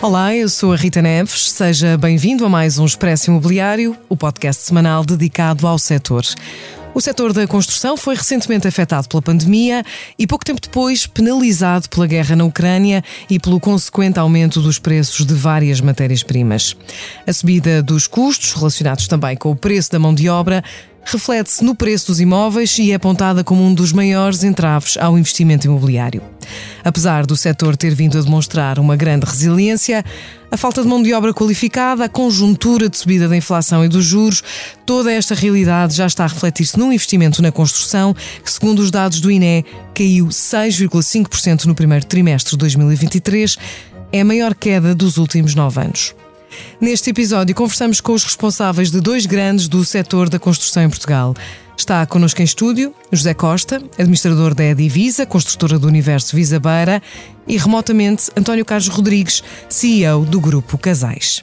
Olá, eu sou a Rita Neves. Seja bem-vindo a mais um Expresso Imobiliário, o podcast semanal dedicado ao setor. O setor da construção foi recentemente afetado pela pandemia e pouco tempo depois penalizado pela guerra na Ucrânia e pelo consequente aumento dos preços de várias matérias-primas. A subida dos custos, relacionados também com o preço da mão de obra, reflete-se no preço dos imóveis e é apontada como um dos maiores entraves ao investimento imobiliário. Apesar do setor ter vindo a demonstrar uma grande resiliência, a falta de mão de obra qualificada, a conjuntura de subida da inflação e dos juros, toda esta realidade já está a refletir-se num investimento na construção que, segundo os dados do INE, caiu 6,5% no primeiro trimestre de 2023, é a maior queda dos últimos nove anos. Neste episódio, conversamos com os responsáveis de dois grandes do setor da construção em Portugal. Está connosco em estúdio José Costa, administrador da Edivisa, construtora do Universo Visa Beira, e remotamente António Carlos Rodrigues, CEO do Grupo Casais.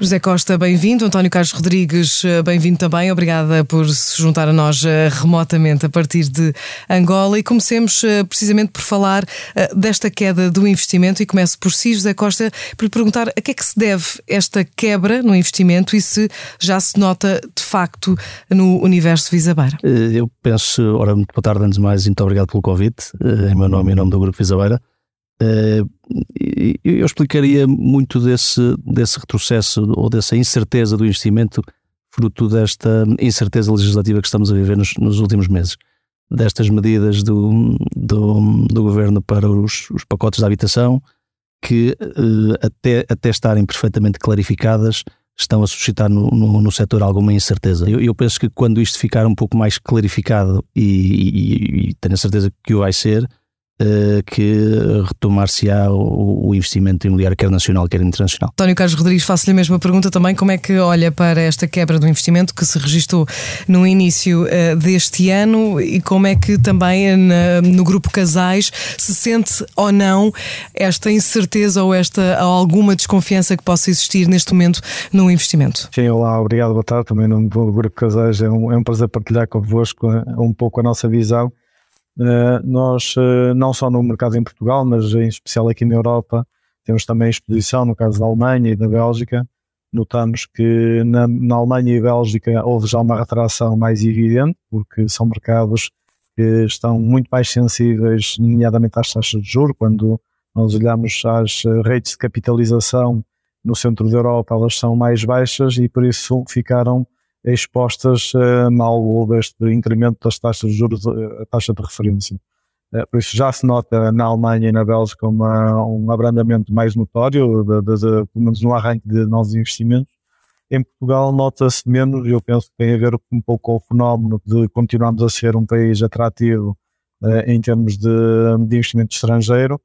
José Costa, bem-vindo. António Carlos Rodrigues, eh, bem-vindo também. Obrigada por se juntar a nós eh, remotamente a partir de Angola. E comecemos eh, precisamente por falar desta queda do investimento. E começo por si, José Costa, por lhe perguntar a que é que se deve esta quebra no investimento e se já se nota de facto no universo Visabeira. Eu penso, ora, muito boa tarde, antes de mais, muito obrigado pelo convite, em meu nome e em nome do Grupo Visabeira. Uh, eu explicaria muito desse, desse retrocesso ou dessa incerteza do investimento, fruto desta incerteza legislativa que estamos a viver nos, nos últimos meses, destas medidas do, do, do governo para os, os, pacotes de habitação, que uh, até, até estarem perfeitamente clarificadas, estão a suscitar no, no, no setor alguma incerteza. Eu, eu, penso que quando isto ficar um pouco mais clarificado, e, e, e tenho a certeza que o vai ser, eh, que retomar-se-á o, investimento imobiliário, quer nacional, quer internacional. António Carlos Rodrigues, faço-lhe a mesma pergunta também. Como é que olha para esta quebra do investimento que se registrou no início uh, deste ano e como é que também na, no grupo Casais se sente ou não esta incerteza ou esta ou alguma desconfiança que possa existir neste momento no investimento? Sim, olá, obrigado, boa tarde. Também no grupo Casais é um, é um prazer partilhar convosco eh, um pouco a nossa visão eh, nós, eh, não só no mercado em Portugal, mas em especial aqui na Europa, temos também exposição no caso da Alemanha e da Bélgica. Notamos que na, na Alemanha e Bélgica houve já uma retração mais evidente, porque são mercados que estão muito mais sensíveis, nomeadamente às taxas de juros. Quando nós olhamos às rates de capitalização no centro da Europa, elas são mais baixas e por isso ficaram expostas uh, mal houve este incremento das taxas de juros, eh, a taxa de referência. Uh, por isso já se nota na Alemanha e na Bélgica uma, um abrandamento mais notório, de, de, de, pelo menos no arranque de novos investimentos. Em Portugal nota-se menos, e eu penso que tem a ver um pouco com o fenómeno de continuarmos a ser um país atrativo em termos de, de investimento estrangeiro.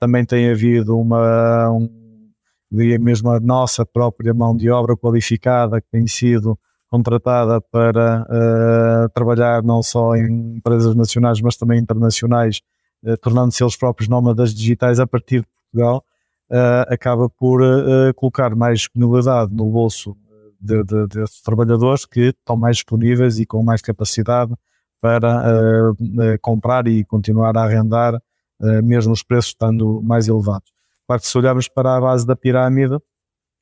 também tem havido uma, um, diria mesmo a nossa própria mão de obra qualificada que tem sido contratada para uh, trabalhar não só em empresas nacionais, mas também internacionais, uh, tornando-se eles próprios nómadas digitais a partir de Portugal, uh, acaba por colocar mais disponibilidade no bolso de, de, desses trabalhadores que estão mais disponíveis e com mais capacidade para comprar e continuar a arrendar, mesmo os preços estando mais elevados. Se olharmos para a base da pirâmide,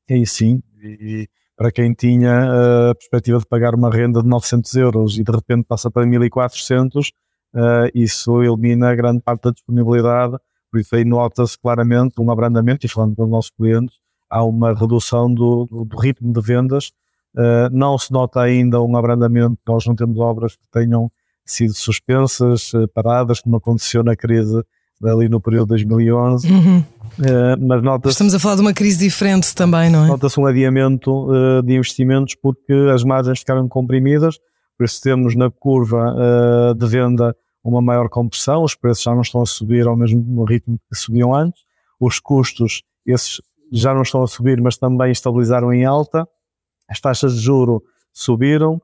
aí sim, e, para quem tinha a perspectiva de pagar uma renda de 900 euros e de repente passa para 1400, uh, isso elimina grande parte da disponibilidade, por isso aí nota-se claramente um abrandamento, e falando com os nossos clientes, há uma redução do, do ritmo de vendas, uh, não se nota ainda um abrandamento, nós não temos obras que tenham sido suspensas, paradas, como aconteceu na crise ali no período de 2011. Uhum. Uh, mas nota Estamos a falar de uma crise diferente também, não é? Nota-se um adiamento uh, de investimentos porque as margens ficaram comprimidas, por isso temos na curva uh, de venda uma maior compressão, os preços já não estão a subir ao mesmo ritmo que subiam antes, os custos, esses já não estão a subir, mas também estabilizaram em alta, as taxas de juro subiram,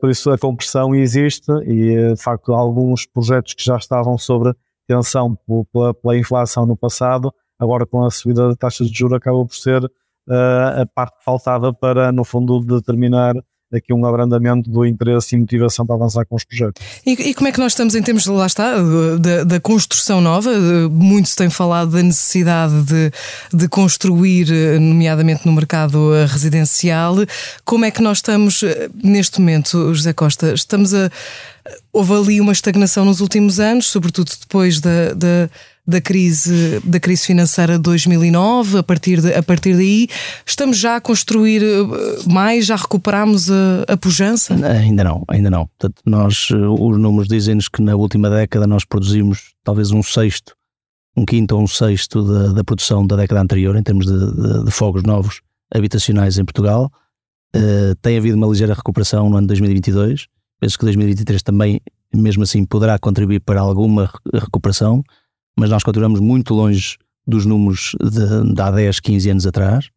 por isso a compressão existe e de facto alguns projetos que já estavam sobre tensão pela, pela inflação no passado, agora com a subida da taxa de juros acaba por ser uh, a parte que faltava para no fundo determinar aqui um abrandamento do interesse e motivação para avançar com os projetos. E, e como é que nós estamos em termos, de, lá está, da, construção nova? Muito se tem falado da necessidade de, de construir, nomeadamente no mercado residencial. Como é que nós estamos neste momento, José Costa? Estamos a. Houve ali uma estagnação nos últimos anos, sobretudo depois da, da da crise, da crise financeira de 2009, a partir, de, a partir daí, estamos já a construir eh, mais, já recuperamos a, a pujança? Ainda não, ainda não. Portanto, nós, eh, os números dizem-nos que na última década nós produzimos talvez um sexto, um quinto ou um sexto da, da produção da década anterior, em termos de, de, de fogos novos habitacionais em Portugal. Uh, tem havido uma ligeira recuperação no ano 2022. Penso que 2023 também, mesmo assim, poderá contribuir para alguma recuperação mas nós continuamos muito longe dos números de, de há 10, 15 anos atrás,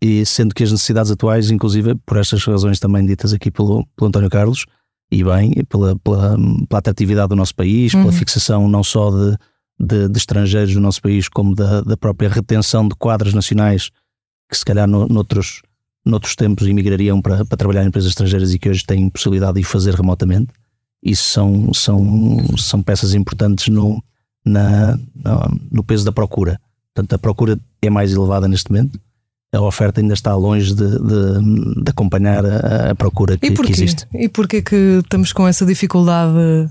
e sendo que as necessidades atuais, inclusive por estas razões também ditas aqui pelo, pelo António Carlos, e bem, pela, pela, pela atratividade do nosso país, uhum. pela fixação não só de, de, de, estrangeiros do nosso país, como da, da própria retenção de quadros nacionais que se calhar no, noutros, noutros tempos emigrariam para, para trabalhar em empresas estrangeiras e que hoje têm possibilidade de fazer remotamente. Isso são, são, são peças importantes no, na, no peso da procura. Portanto, a procura é mais elevada neste momento. A oferta ainda está longe de, de, de acompanhar a, a procura que, que, existe. E porquê que estamos com essa dificuldade?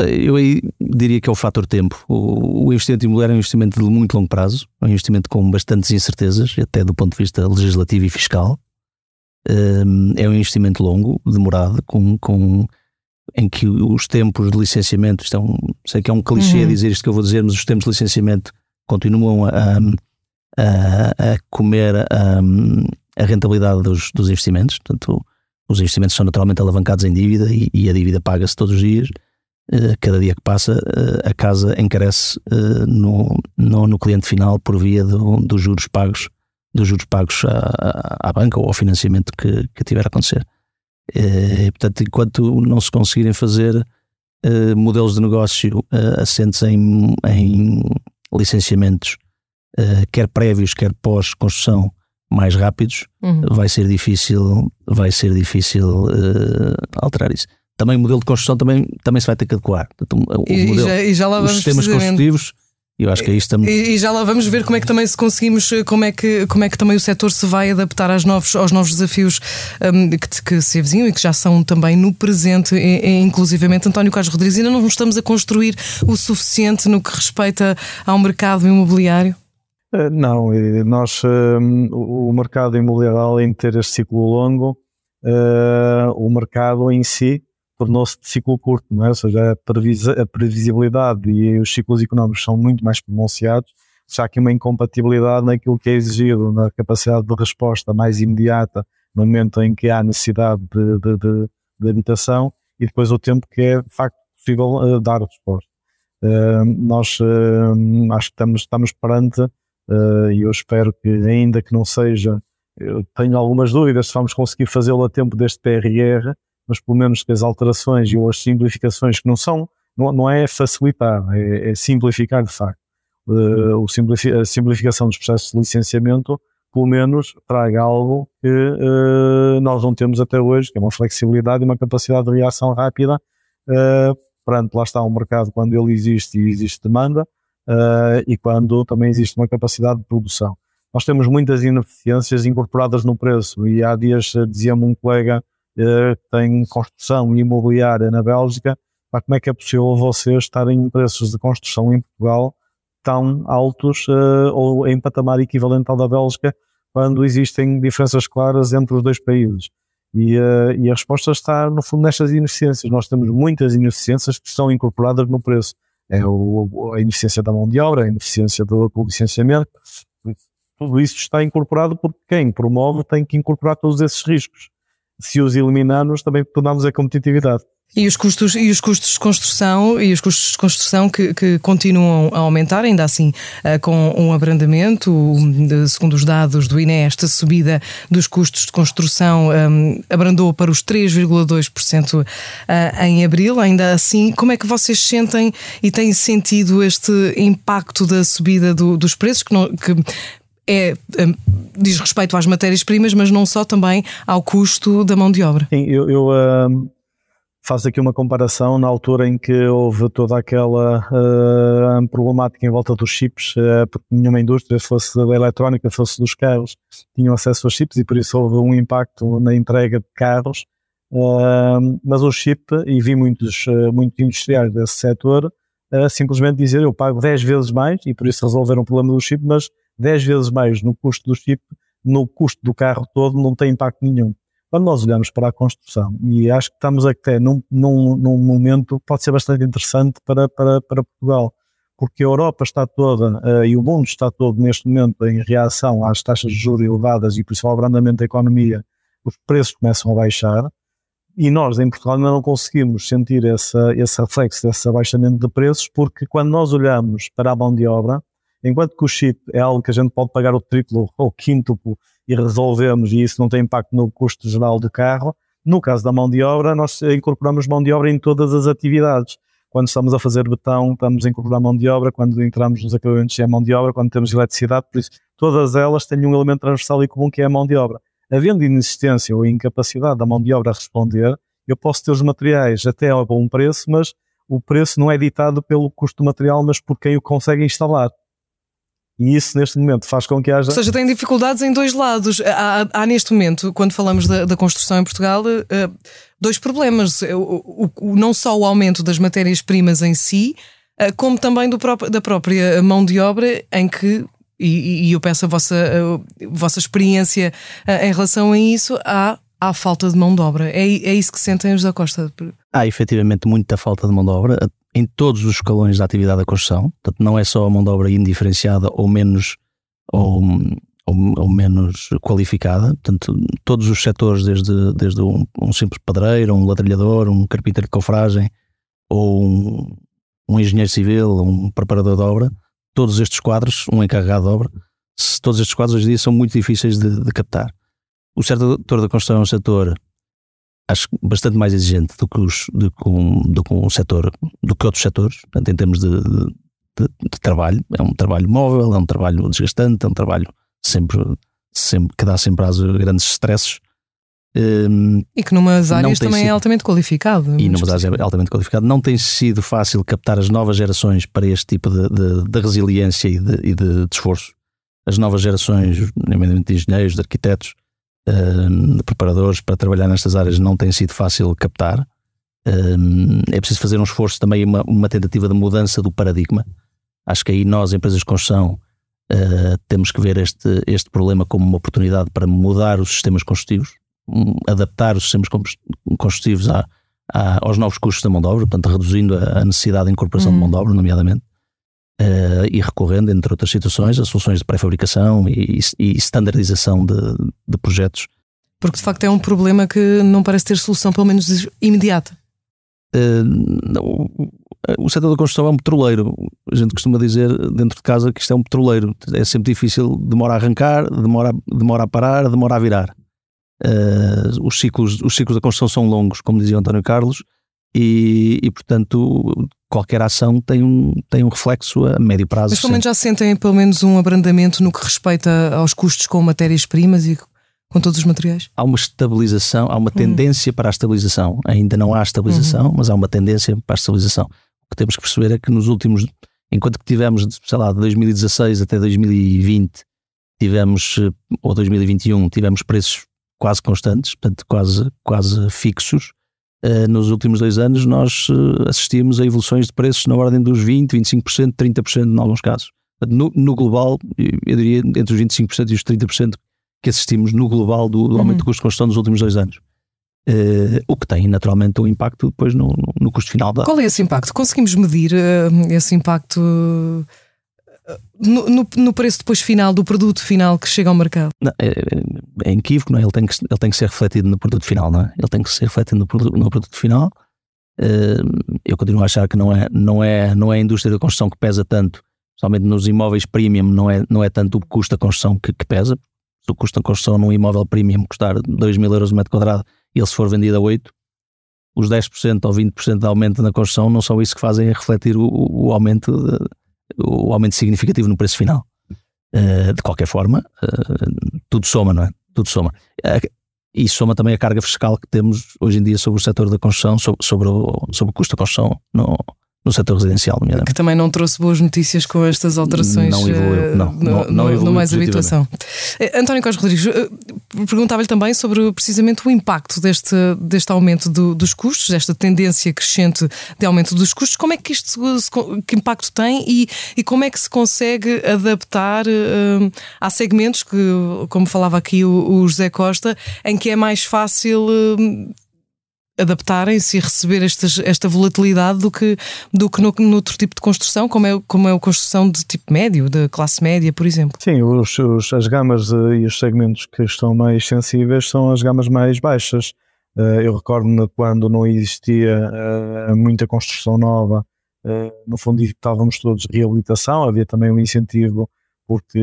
Eu aí diria que é o fator tempo. O, o investimento imobiliário é um investimento de muito longo prazo, é um investimento com bastantes incertezas, até do ponto de vista legislativo e fiscal. Hum, é um investimento longo, demorado, com, com em que os tempos de licenciamento, um, sei que é um clichê uhum. dizer isto que eu vou dizer, mas os tempos de licenciamento continuam a, a, a comer a, a rentabilidade dos, dos, investimentos. Portanto, os investimentos são naturalmente alavancados em dívida e, e a dívida paga-se todos os dias. Uh, cada dia que passa, uh, a casa encarece uh, no, no, no, cliente final por via do, dos juros pagos, dos juros pagos à, à banca ou ao financiamento que, que tiver a acontecer. Eh, e, portanto, enquanto não se conseguirem fazer uh, modelos de negócio uh, assentes em, em licenciamentos, uh, quer prévios, quer pós-construção, mais rápidos, uhum. vai ser difícil, vai ser difícil alterar isso. Também o modelo de construção também, também se vai ter que adequar. Portanto, o, e, modelo, já, e já lá vamos os sistemas construtivos eu acho que aí estamos. E, e, já lá vamos ver como é que também se conseguimos, como é que, como é que também o setor se vai adaptar aos novos, aos novos desafios um, que, que, se avizinham e que já são também no presente, e, e, inclusivamente. António Carlos Rodrigues, ainda não estamos a construir o suficiente no que respeita ao mercado imobiliário? Eh, não, nós, hum, o mercado imobiliário, além de ter este ciclo longo, uh, o mercado em si tornou-se de ciclo curto, não é? ou seja, a, previsibilidade e os ciclos económicos são muito mais pronunciados, já que uma incompatibilidade naquilo que é exigido, na capacidade de resposta mais imediata no momento em que há necessidade de, de, de, de habitação e depois o tempo que é de facto possível uh, dar resposta. Uh, nós uh, acho que estamos, estamos perante, e eu espero que ainda que não seja, eu tenho algumas dúvidas se vamos conseguir fazê-lo a tempo deste TRR, mas pelo menos as alterações e as simplificações que não são, não, não é facilitar, é, é simplificar de facto. Uh, a simplificação dos processos de licenciamento, pelo menos, traga algo que uh, nós não temos até hoje, que é uma flexibilidade e uma capacidade de reação rápida uh, perante, lá está, um mercado quando ele existe e existe demanda uh, e quando também existe uma capacidade de produção. Nós temos muitas ineficiências incorporadas no preço e há dias dizia-me um colega eh, tem construção imobiliária na Bélgica, pá, como é que é possível vocês estarem em preços de construção em Portugal tão altos uh, ou em patamar equivalente ao da Bélgica, quando existem diferenças claras entre os dois países? E, uh, e, a resposta está, no fundo, nestas ineficiências. Nós temos muitas ineficiências que estão incorporadas no preço. é o, a ineficiência da mão de obra, a ineficiência do, do licenciamento. Tudo isso está incorporado porque quem promove tem que incorporar todos esses riscos. Se os eliminarmos, também tornamos a competitividade. E os custos, e os custos de construção e os custos de construção que, que continuam a aumentar, ainda assim uh, com um abrandamento, segundo os dados do INE, esta subida dos custos de construção um, abrandou para os 3,2% uh, em abril. Ainda assim, como é que vocês sentem e têm sentido este impacto da subida do, dos preços que, não, que é, um, diz respeito às matérias-primas, mas não só também ao custo da mão de obra? Sim, eu, eu uh faço aqui uma comparação na altura em que houve toda aquela uh, problemática em volta dos chips, uh, porque nenhuma indústria, fosse da eletrónica, fosse dos carros, tinham acesso aos chips e por isso houve um impacto na entrega de carros. Mas o chip, e vi muitos, muitos industriais desse setor, simplesmente dizer eu pago 10 vezes mais, e por isso resolveram o problema do chip, mas 10 vezes mais no custo do chip, no custo do carro todo, não tem impacto nenhum. Quando nós olhamos para a construção, e acho que estamos até num, num, num momento que pode ser bastante interessante para, para, para Portugal, porque a Europa está toda uh, e o mundo está todo neste momento em reação às taxas de juros elevadas e por isso ao abrandamento da economia, os preços começam a baixar, e nós em Portugal ainda não conseguimos sentir essa, esse reflexo desse abaixamento de preços, porque quando nós olhamos para a mão de obra, enquanto que o chip é algo que a gente pode pagar o triplo ou quíntuplo e resolvemos e isso não tem impacto no custo geral do carro. No caso da mão de obra, nós incorporamos mão de obra em todas as atividades. Quando estamos a fazer betão, estamos a incorporar mão de obra. Quando entramos nos acabamentos, é mão de obra. Quando temos eletricidade, por isso, todas elas têm um elemento transversal e comum que é a mão de obra. Havendo inexistência ou incapacidade da mão de obra a responder, eu posso ter os materiais até a bom preço, mas o preço não é ditado pelo custo do material, mas por quem o consegue instalar. E isso, neste momento, faz com que haja. Ou seja, tem dificuldades em dois lados. Há, há neste momento, quando falamos da, da construção em Portugal, uh, dois problemas. O, o, não só o aumento das matérias-primas em si, como também do da própria mão de obra, em que. E, e eu peço a vossa, a vossa experiência em relação a isso, há há falta de mão de obra. É, é isso que sentem os da Costa? Há efetivamente muita falta de mão de obra em todos os escalões da atividade da construção. Portanto, não é só a mão de obra indiferenciada ou menos, ou, ou, ou menos qualificada. Portanto, todos os setores, desde, desde um, um, simples padreiro, um ladrilhador, um carpinteiro de cofragem ou um, um engenheiro civil, um preparador de obra, todos estes quadros, um encarregado de obra, todos estes quadros hoje em dia são muito difíceis de, de captar. O setor da construção é um setor acho bastante mais exigente do que, os, do que, um, do que um setor, do que outros setores, portanto, em termos de, de, de, trabalho. É um trabalho móvel, é um trabalho desgastante, é um trabalho sempre, sempre que dá sempre às grandes stresses. Um, e que numas áreas também é sido, é altamente qualificado. E numas áreas é altamente qualificado. Não tem sido fácil captar as novas gerações para este tipo de, de, de resiliência e, de, e de, esforço. As novas gerações, nomeadamente de engenheiros, de arquitetos, de preparadores para trabalhar nestas áreas não tem sido fácil captar. é preciso fazer um esforço também, uma, uma tentativa de mudança do paradigma. Acho que aí nós, empresas de construção, uh, temos que ver este, este problema como uma oportunidade para mudar os sistemas construtivos, um, adaptar os sistemas construtivos a, a, aos novos custos da mão de obra, portanto, reduzindo a, a necessidade de incorporação de mão de obra, nomeadamente uh, e recorrendo, entre outras situações, a soluções de pré-fabricação e, e, standardização de, de projetos. Porque de facto é um problema que não parece ter solução, pelo menos imediata. Uh, o setor da construção é um petroleiro. A gente costuma dizer dentro de casa que isto é um petroleiro. É sempre difícil, demora a arrancar, demora, demora a parar, demora a virar. Uh, os, ciclos, os ciclos da construção são longos, como dizia António Carlos, e, e, portanto qualquer ação tem um, tem um reflexo a médio prazo. Mas pelo menos já sentem pelo menos um abrandamento no que respeita aos custos com matérias-primas e com todos os materiais? Há uma estabilização, há uma hum. tendência hum. para a estabilização. Ainda não há estabilização, uhum. mas há uma tendência para a estabilização. O que temos que perceber é que nos últimos, enquanto que tivemos, sei lá, de 2016 até 2020, tivemos, ou 2021, tivemos preços quase constantes, portanto quase, quase fixos, nos últimos dois anos nós uh, assistimos a evoluções de preços na ordem dos 20%, 25%, 30% em alguns casos. No, no, global, eu diria entre os 25% e os 30% que assistimos no global do, do aumento uhum. do custo de construção nos últimos dois anos. Uh, o que tem naturalmente um impacto depois no, no, custo final da. Qual é esse impacto? Conseguimos medir uh, esse impacto no, no, no, preço depois final do produto final que chega ao mercado? Não, é, é inequívoco, não é? Ele tem, que, ele tem que ser refletido no produto final, não é? Ele tem que ser refletido no produto, no produto final. eu continuo a achar que não é, não, é, não é a indústria da construção que pesa tanto, somente nos imóveis premium, não é, não é tanto o custo da construção que, que pesa. Se o custo da construção num imóvel premium custar 2 mil euros o metro quadrado ele se for vendido a 8, os 10% ou 20% de aumento na construção não são isso que fazem refletir o, o aumento, de, o aumento significativo no preço final. Uh, de qualquer forma, uh, tudo soma, não é? Tudo soma. Uh, e soma também a carga fiscal que temos hoje em dia sobre o setor da construção, sobre, sobre, o, sobre o custo da construção no, no setor residencial. Que também não trouxe boas notícias com estas alterações. Não evoluiu, não. No, não, não evoluiu no mais habituação. Eh, António Costa Rodrigues, eh, perguntava-lhe também sobre precisamente o impacto deste, deste aumento do, dos custos, desta tendência crescente de aumento dos custos. Como é que isto que impacto tem e, e como é que se consegue adaptar a segmentos que, como falava aqui o, o José Costa, em que é mais fácil. Adaptarem-se e receber esta volatilidade do que, do que no, no, outro tipo de construção, como é, como é a construção de tipo médio, de classe média, por exemplo. Sim, os, os, as gamas e os segmentos que estão mais sensíveis são as gamas mais baixas. Uh, eu recordo-me quando não existia uh, muita construção nova, uh, no fundo estávamos todos de reabilitação, havia também um incentivo porque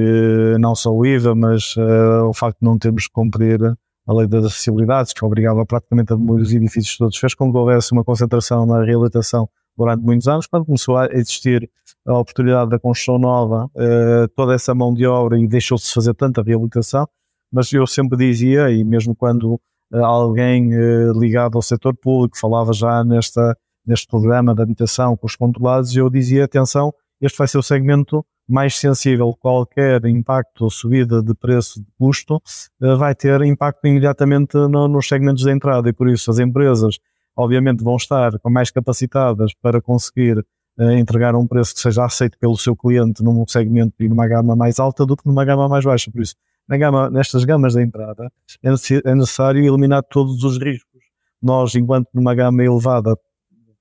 não só o IVA, mas o facto de não termos que cumprir a lei das acessibilidades, que obrigava praticamente a demolir os edifícios todos, fez com que houvesse uma concentração na reabilitação durante muitos anos. Quando começou a existir a oportunidade da construção nova, eh, toda essa mão de obra e deixou-se fazer tanta reabilitação, mas eu sempre dizia, e mesmo quando eh, alguém eh, ligado ao setor público falava já nesta, neste programa de habitação com os controlados, eu dizia, atenção, este vai ser o segmento mais sensível qualquer impacto ou subida de preço de custo eh, vai ter impacto imediatamente no, nos segmentos de entrada e por isso as empresas obviamente vão estar mais capacitadas para conseguir uh, entregar um preço que seja aceito pelo seu cliente num segmento e numa gama mais alta do que numa gama mais baixa. Por isso, na gama, nestas gamas de entrada é, é necessário eliminar todos os riscos. Nós, enquanto numa gama elevada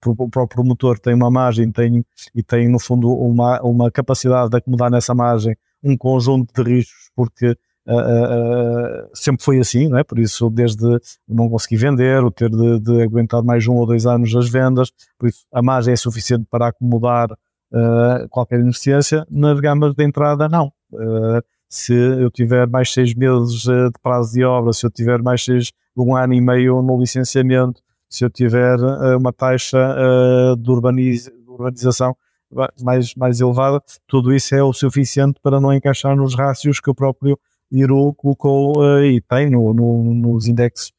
o próprio motor tem uma margem tem, e tem, no fundo, uma, uma capacidade de acomodar nessa margem um conjunto de riscos, porque uh, uh, sempre foi assim, não é? por isso, desde não conseguir vender, o ter de, de, aguentar mais um ou dois anos as vendas, por isso a margem é suficiente para acomodar qualquer ineficiência. Nas gamas de entrada, não. se eu tiver mais seis meses de prazo de obra, se eu tiver mais seis, um ano e meio no licenciamento, se eu tiver uh, uma taxa uh, de, urbaniz, de, urbanização mais, mais elevada, tudo isso é o suficiente para não encaixar nos rácios que o próprio IRU colocou uh, e tem no, no, nos indexes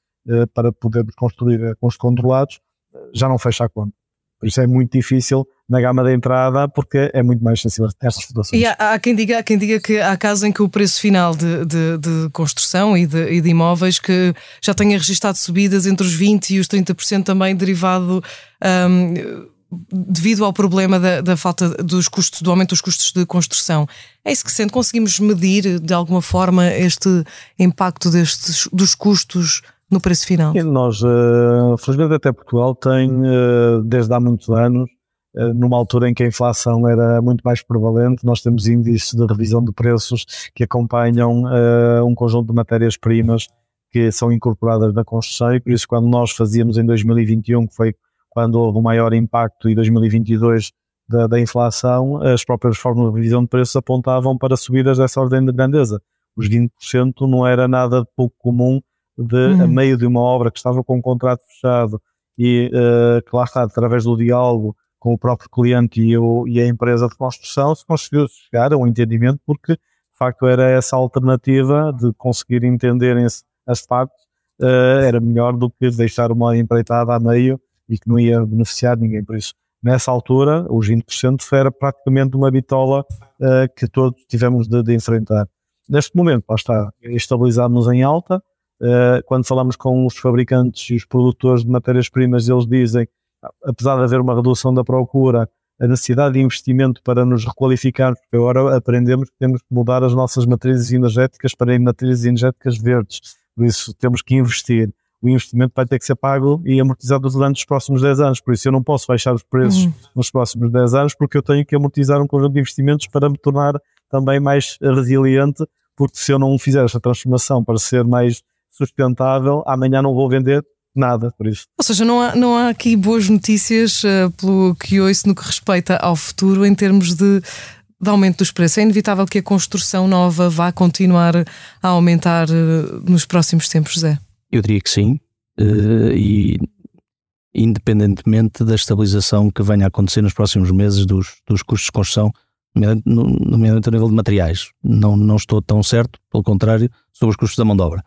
para podermos construir com os controlados, já não fecha a conta. Por isso é muito difícil na gama de entrada porque é muito mais sensível a estas situações. E há, há, quem diga, há quem diga que há casos em que o preço final de, de, de construção e de, e de, imóveis que já tenha registado subidas entre os 20% e os 30% também derivado um, devido ao problema da, da, falta dos custos, do aumento dos custos de construção. É isso que sente? Conseguimos medir de alguma forma este impacto destes, dos custos no preço final? Nós, uh, felizmente até Portugal tem, uh, desde há muitos anos, uh, numa altura em que a inflação era muito mais prevalente, nós temos índices de revisão de preços que acompanham um conjunto de matérias-primas que são incorporadas na construção e por isso quando nós fazíamos em 2021, que foi quando houve o maior impacto, e 2022 da, da inflação, as próprias formas de revisão de preços apontavam para subidas dessa ordem de grandeza. Os 20% não era nada pouco comum de uhum. a meio de uma obra que estava com um contrato fechado e uh, que lá está, através do diálogo com o próprio cliente e, o, e a empresa de construção, se conseguiu chegar a um entendimento, porque de facto era essa alternativa de conseguir entender as partes, uh, era melhor do que deixar uma empreitada a meio e que não ia beneficiar ninguém. Por isso, nessa altura, os 20% era praticamente uma bitola uh, que todos tivemos de, de enfrentar. Neste momento, lá está, estabilizámos em alta, Uh, quando falamos com os fabricantes e os produtores de matérias-primas, eles dizem, apesar de haver uma redução da procura, a necessidade de investimento para nos requalificarmos, porque agora aprendemos que temos que mudar as nossas matrizes energéticas para matrizes energéticas verdes, por isso temos que investir. o investimento vai ter que ser pago e amortizado durante os próximos 10 anos. Por isso eu não posso baixar os preços uhum. nos próximos 10 anos porque eu tenho que amortizar um conjunto de investimentos para me tornar também mais resiliente, porque se eu não fizer esta transformação para ser mais sustentável, amanhã não vou vender nada por isso. Ou seja, não há, não há aqui boas notícias uh, pelo que ouço no que respeita ao futuro em termos de, de aumento dos preços. É inevitável que a construção nova vá continuar a aumentar uh, nos próximos tempos, José? Eu diria que sim. Uh, e independentemente da estabilização que venha a acontecer nos próximos meses dos, dos custos de construção, nomeadamente a nível de materiais. Não, não estou tão certo, pelo contrário, sobre os custos da mão de obra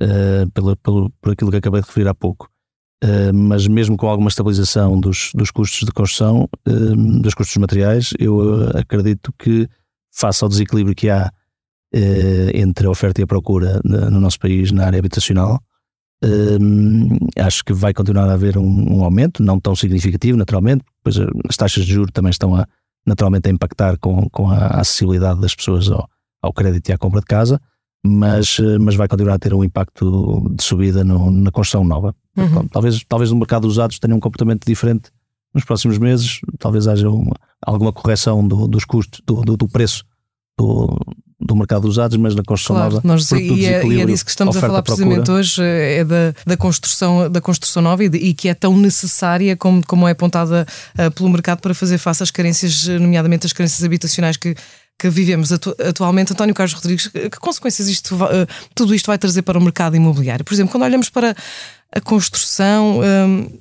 uh, pelo, pelo, por aquilo que acabei de referir há pouco. Uh, mas mesmo com alguma estabilização dos, dos custos de construção, uh, dos custos materiais, eu acredito que, face ao desequilíbrio que há entre a oferta e a procura no nosso país na área habitacional, acho que vai continuar a haver um, um, aumento, não tão significativo, naturalmente, pois as taxas de juros também estão a, naturalmente a impactar com, com a acessibilidade das pessoas ao, ao crédito e à compra de casa, mas, eh, mas vai continuar a ter um impacto de subida no, na construção nova. Uhum. Então, talvez, talvez no mercado dos usados tenha um comportamento diferente nos próximos meses, talvez haja uma, alguma correção do, dos custos, do, do, do preço do, do mercado dos usados, mas na construção claro, nova. Nós, e, é, e é disso que estamos a falar precisamente hoje, é da, da, construção, da construção nova e, de, e, que é tão necessária como, como é apontada uh, pelo mercado para fazer face às carências, nomeadamente as carências habitacionais que que vivemos atu atualmente, António Carlos Rodrigues, que consequências isto, uh, tudo isto vai trazer para o mercado imobiliário? Por exemplo, quando olhamos para a construção, um,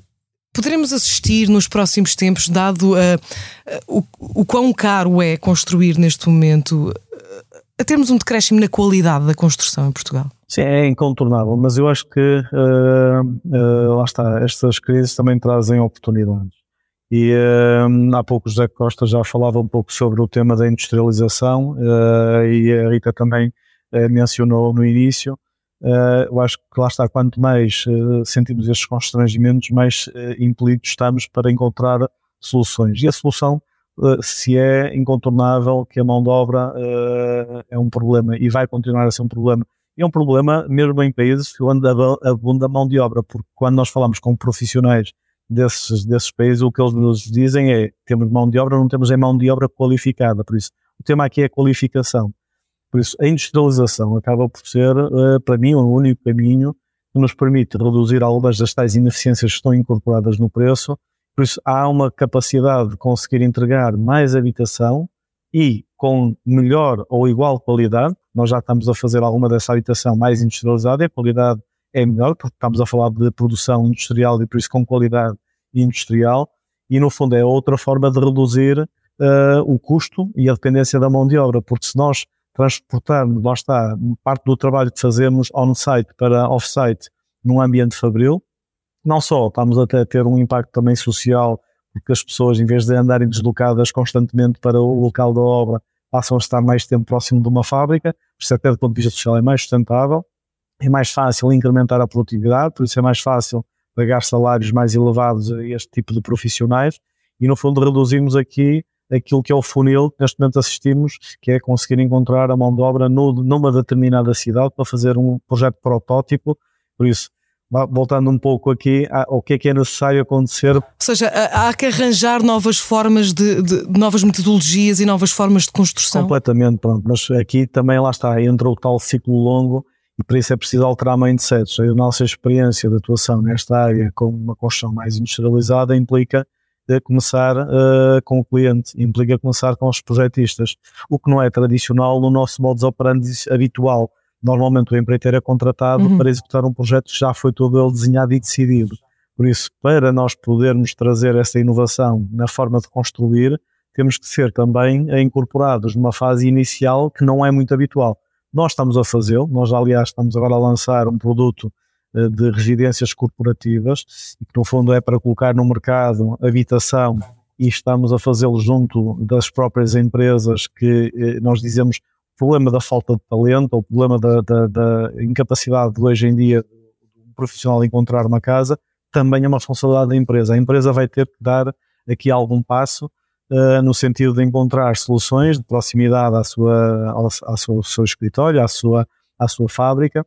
poderemos assistir nos próximos tempos, dado uh, uh, o, o quão caro é construir neste momento, a termos um decréscimo na qualidade da construção em Portugal? Sim, é incontornável, mas eu acho que lá está, estas crises também trazem oportunidades. E uh, há pouco José Costa já falava um pouco sobre o tema da industrialização uh, e a Rita também uh, mencionou no início. eu acho que lá está, quanto mais sentimos estes constrangimentos, mais impelidos estamos para encontrar soluções. E a solução, se é incontornável que a mão de obra é um problema e vai continuar a ser um problema, é um problema mesmo em países onde abunda mão de obra, porque quando nós falamos com profissionais desses, desses países, o que eles nos dizem é temos mão de obra, não temos é mão de obra qualificada. Por isso, o tema aqui é qualificação. Por isso, a industrialização acaba por ser, uh, para mim, o único caminho que nos permite reduzir algumas das tais ineficiências que estão incorporadas no preço. Por isso, há uma capacidade de conseguir entregar mais habitação e com melhor ou igual qualidade. Nós já estamos a fazer alguma dessa habitação mais industrializada e a qualidade é melhor, porque estamos a falar de produção industrial e por isso com qualidade industrial, e no fundo é outra forma de reduzir uh, o custo e a dependência da mão de obra, porque se nós transportarmos, lá está, parte do trabalho que fazemos on-site para off-site num ambiente fabril, não só estamos até a ter um impacto também social, porque as pessoas, em vez de andarem deslocadas constantemente para o local da obra, passam a estar mais tempo próximo de uma fábrica, isso até do ponto de vista social é mais sustentável, é mais fácil incrementar a produtividade, por isso é mais fácil pagar salários mais elevados a este tipo de profissionais e, no fundo, reduzimos aqui aquilo que é o funil que neste momento assistimos, que é conseguir encontrar a mão de obra no, numa determinada cidade para fazer um projeto protótipo. Por isso, voltando um pouco aqui ao que é que é necessário acontecer. Ou seja, há que arranjar novas formas de, de, novas metodologias e novas formas de construção. Completamente, pronto. Mas aqui também lá está, entra o tal ciclo longo e para isso é preciso alterar mindsets. A nossa experiência de atuação nesta área com uma construção mais industrializada implica de começar uh, com o cliente, implica começar com os projetistas, o que não é tradicional no nosso modus operandi habitual. Normalmente o empreiteiro é contratado uhum. para executar um projeto que já foi todo ele desenhado e decidido. Por isso, para nós podermos trazer essa inovação na forma de construir, temos que ser também incorporados numa fase inicial que não é muito habitual. Nós estamos a fazê-lo, nós aliás estamos agora a lançar um produto eh, de residências corporativas que no fundo é para colocar no mercado habitação e estamos a fazê-lo junto das próprias empresas que eh, nós dizemos o problema da falta de talento o problema da, da, da incapacidade de hoje em dia um profissional encontrar uma casa também é uma responsabilidade da empresa. A empresa vai ter que dar aqui algum passo no sentido de encontrar soluções de proximidade à sua, ao, ao, seu, ao seu escritório, à sua, à sua fábrica,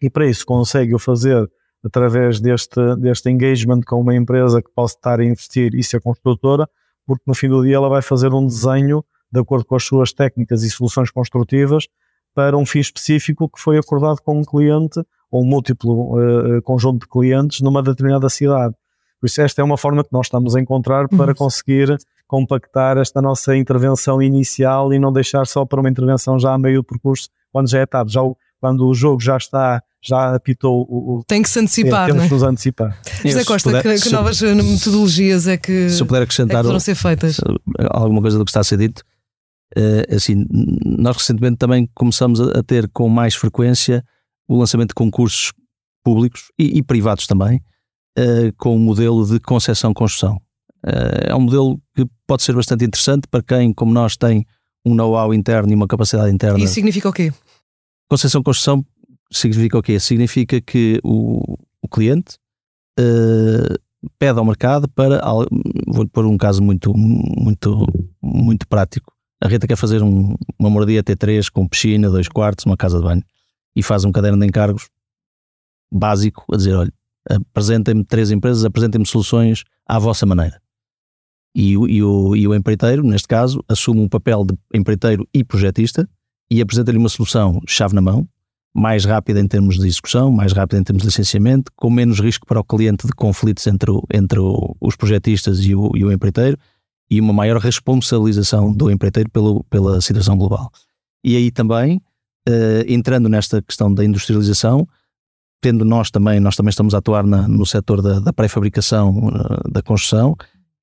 e para isso consegue o fazer através deste, deste engagement com uma empresa que possa estar a investir e ser construtora, porque no fim do dia ela vai fazer um desenho de acordo com as suas técnicas e soluções construtivas para um fim específico que foi acordado com um cliente ou um múltiplo uh, conjunto de clientes numa determinada cidade. Por isso, esta é uma forma que nós estamos a encontrar para uhum. conseguir compactar esta nossa intervenção inicial e não deixar só para uma intervenção já a meio do percurso, quando já é tarde, já o, quando o jogo já está já apitou o. o Tem que se antecipar. É, temos é? que nos antecipar. José Costa, puder, que, que novas metodologias é que, se eu puder acrescentar, é que ser feitas? Alguma coisa do que está a ser dito. Uh, assim, nós recentemente também começamos a, a, ter com mais frequência o lançamento de concursos públicos e, e privados também, uh, com o um modelo de concessão-construção. Uh, é um modelo que pode ser bastante interessante para quem, como nós, tem um know-how interno e uma capacidade interna. Isso significa o quê? Concessão-construção significa o quê? Significa que o, o cliente uh, pede ao mercado para. Vou pôr um caso muito, muito, muito prático. A Rita quer fazer um, uma moradia T3 com piscina, dois quartos, uma casa de banho e faz um caderno de encargos básico a dizer: olha, apresentem-me três empresas, apresentem-me soluções à vossa maneira. E o, e, o, e o empreiteiro, neste caso, assume um papel de empreiteiro e projetista e apresenta-lhe uma solução chave na mão, mais rápida em termos de execução, mais rápida em termos de licenciamento, com menos risco para o cliente de conflitos entre, o, entre o, os projetistas e o, e o empreiteiro e uma maior responsabilização do empreiteiro pelo, pela situação global. E aí também, uh, entrando nesta questão da industrialização, tendo nós também, nós também estamos a atuar na, no setor da, da pré-fabricação uh, da construção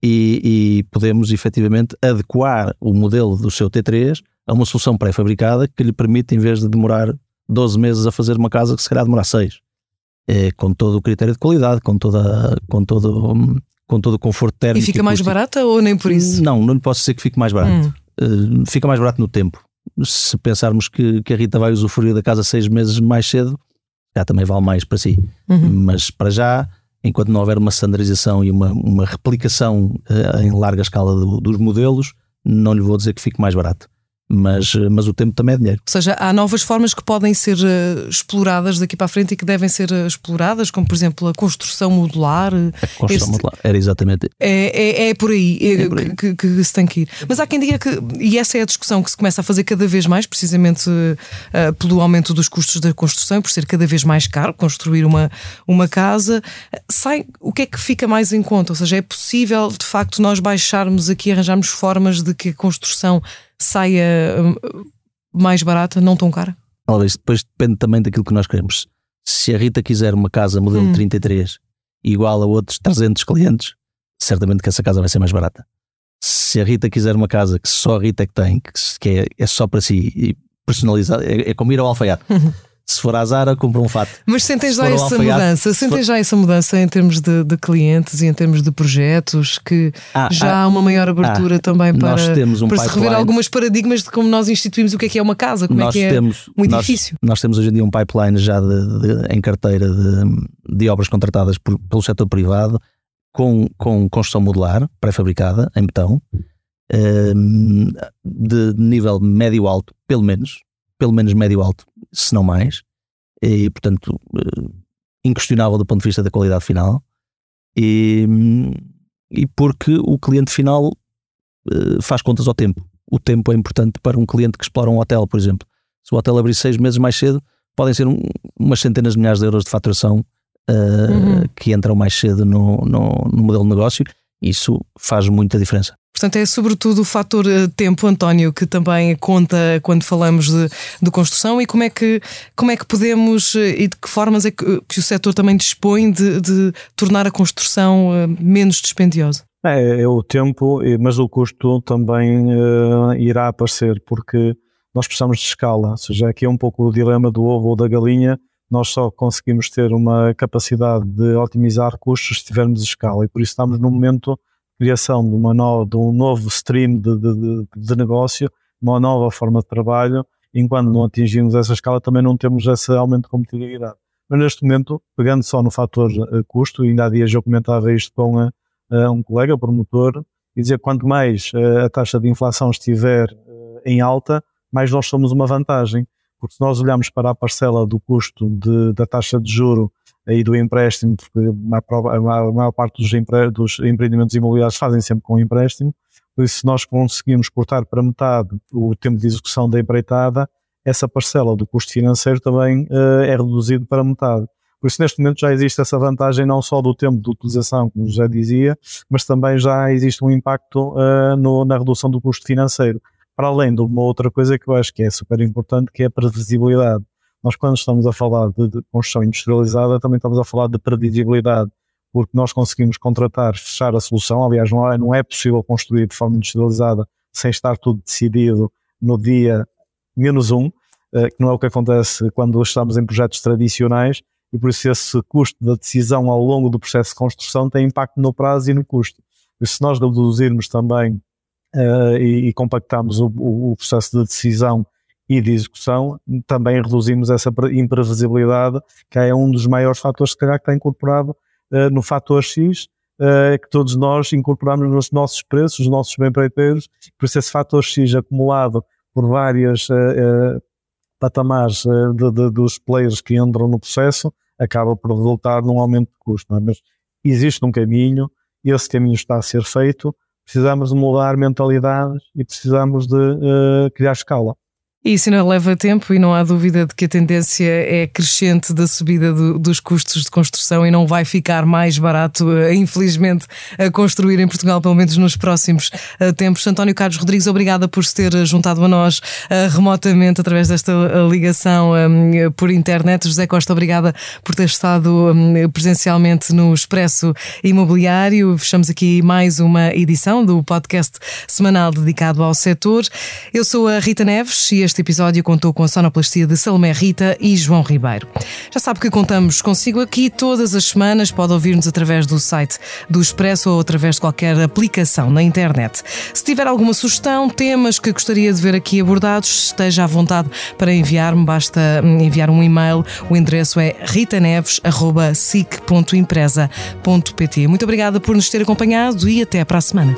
e, e, podemos efetivamente adequar o modelo do seu T3 a uma solução pré-fabricada que lhe permite, em vez de demorar 12 meses a fazer uma casa, que se calhar demora 6. É, com todo o critério de qualidade, com, toda, com, todo, com todo o conforto térmico. E fica mais barata ou nem por isso? Não, não lhe posso dizer que fique mais barato. Hum. Uh, fica mais barato no tempo. Se pensarmos que, que a Rita vai usufruir da casa seis meses mais cedo, já também vale mais para si. Uhum. Mas para já, enquanto não houver uma standardização e uma, uma replicação uh, em larga escala do, dos modelos, não lhe vou dizer que fique mais barato mas, mas o tempo também é dinheiro. Ou seja, há novas formas que podem ser uh, exploradas daqui para a frente e que devem ser uh, exploradas, como por exemplo a construção modular. A construção esse, modular, era exatamente. É, é, é por aí, é, é por aí. Que, que, que, se tem que ir. Mas há quem diga que, e essa é a discussão que se começa a fazer cada vez mais, precisamente uh, pelo aumento dos custos da construção, por ser cada vez mais caro construir uma, uma casa, sai, o que é que fica mais em conta? Ou seja, é possível de facto nós baixarmos aqui, arranjarmos formas de que a construção saia hum, mais barata, não tão cara? Talvez, depois depende também daquilo que nós queremos. Se a Rita quiser uma casa modelo hum. 33 igual a outros 300 clientes, certamente que essa casa vai ser mais barata. Se a Rita quiser uma casa que só a Rita é que tem, que é, é só para si e personalizada, é, é como ir ao alfaiate. se for à Zara, compra um fato. Mas sentem já essa mudança, sentem for... já essa mudança em termos de, de, clientes e em termos de projetos, que ah, já ah, há uma maior abertura ah, também para, um para se rever algumas paradigmas de como nós instituímos o que é que é uma casa, como nós é que é temos, um edifício. Nós, nós, temos hoje em dia um pipeline já de, de, em carteira de, de obras contratadas por, pelo setor privado com, com construção modular, pré-fabricada, em betão, ehm, de nível médio-alto, pelo menos, pelo menos médio-alto, se não mais, e portanto eh, inquestionável do ponto de vista da qualidade final, e, e porque o cliente final eh, faz contas ao tempo. O tempo é importante para um cliente que explora um hotel, por exemplo. Se o hotel abrir seis meses mais cedo, podem ser um, umas centenas de milhares de euros de faturação uh, uhum. que entram mais cedo no, no, no modelo de negócio. Isso faz muita diferença. Portanto, é sobretudo o fator eh, tempo, António, que também conta quando falamos de, de construção e como é, que, como é que podemos eh, e de que formas é que, que o setor também dispõe de, de tornar a construção eh, menos dispendiosa. É, é o tempo, mas o custo também uh, irá aparecer, porque nós precisamos de escala, ou seja, aqui é um pouco o dilema do ovo ou da galinha, nós só conseguimos ter uma capacidade de otimizar custos se tivermos escala, e por isso estamos num momento criação de, uma nova, de um novo stream de, de, de, negócio, uma nova forma de trabalho, enquanto não atingimos essa escala também não temos esse aumento de competitividade. Mas neste momento, pegando só no fator uh, custo, ainda há dias eu comentava isto com uh, um colega promotor, e dizer quanto mais a taxa de inflação estiver em alta, mais nós somos uma vantagem. Porque se nós olharmos para a parcela do custo de, da taxa de juro aí do empréstimo, porque a maior, parte dos, empre, dos empreendimentos imobiliários fazem sempre com empréstimo, por isso se nós conseguimos cortar para metade o tempo de execução da empreitada, essa parcela do custo financeiro também uh, é reduzido para metade. Por isso, neste momento já existe essa vantagem não só do tempo de utilização, como já dizia, mas também já existe um impacto uh, no, na redução do custo financeiro. Para além de uma outra coisa que eu acho que é super importante, que é a previsibilidade. Nós, quando estamos a falar de, de construção industrializada, também estamos a falar de previsibilidade, porque nós conseguimos contratar, fechar a solução. Aliás, não é, não é possível construir de forma industrializada sem estar tudo decidido no dia menos um, uh, que não é o que acontece quando estamos em projetos tradicionais e por isso esse custo da decisão ao longo do processo de construção tem impacto no prazo e no custo. E se nós reduzirmos também uh, e, e compactarmos o, o, processo de decisão e de execução, também reduzimos essa imprevisibilidade, que é um dos maiores fatores, se calhar, que está incorporado uh, no fator X, uh, que todos nós incorporamos nos nossos preços, os nossos bem-preiteiros, por isso esse fator X acumulado por várias patamares de, de, dos players que entram no processo, acaba por resultar num aumento de custo. É? Mas existe um caminho, esse caminho está a ser feito, precisamos de mudar mentalidades e precisamos de uh, criar escala. Isso ainda leva tempo e não há dúvida de que a tendência é crescente da subida do, dos custos de construção e não vai ficar mais barato, eh, infelizmente, a construir em Portugal, pelo menos nos próximos uh, tempos. António Carlos Rodrigues, obrigada por se ter juntado a nós remotamente através desta ligação um, por internet. José Costa, obrigada por ter estado um, presencialmente no Expresso Imobiliário. Fechamos aqui mais uma edição do podcast semanal dedicado ao setor. Eu sou a Rita Neves e este este episódio contou com a sonoplastia de Salomé Rita e João Ribeiro. Já sabe que contamos consigo aqui todas as semanas, pode ouvir-nos através do site do Expresso ou através de qualquer aplicação na internet. Se tiver alguma sugestão, temas que gostaria de ver aqui abordados, esteja à vontade para enviar-me, basta enviar um e-mail. O endereço é ritaneves.sic.empresa.pt. Muito obrigada por nos ter acompanhado e até para a semana.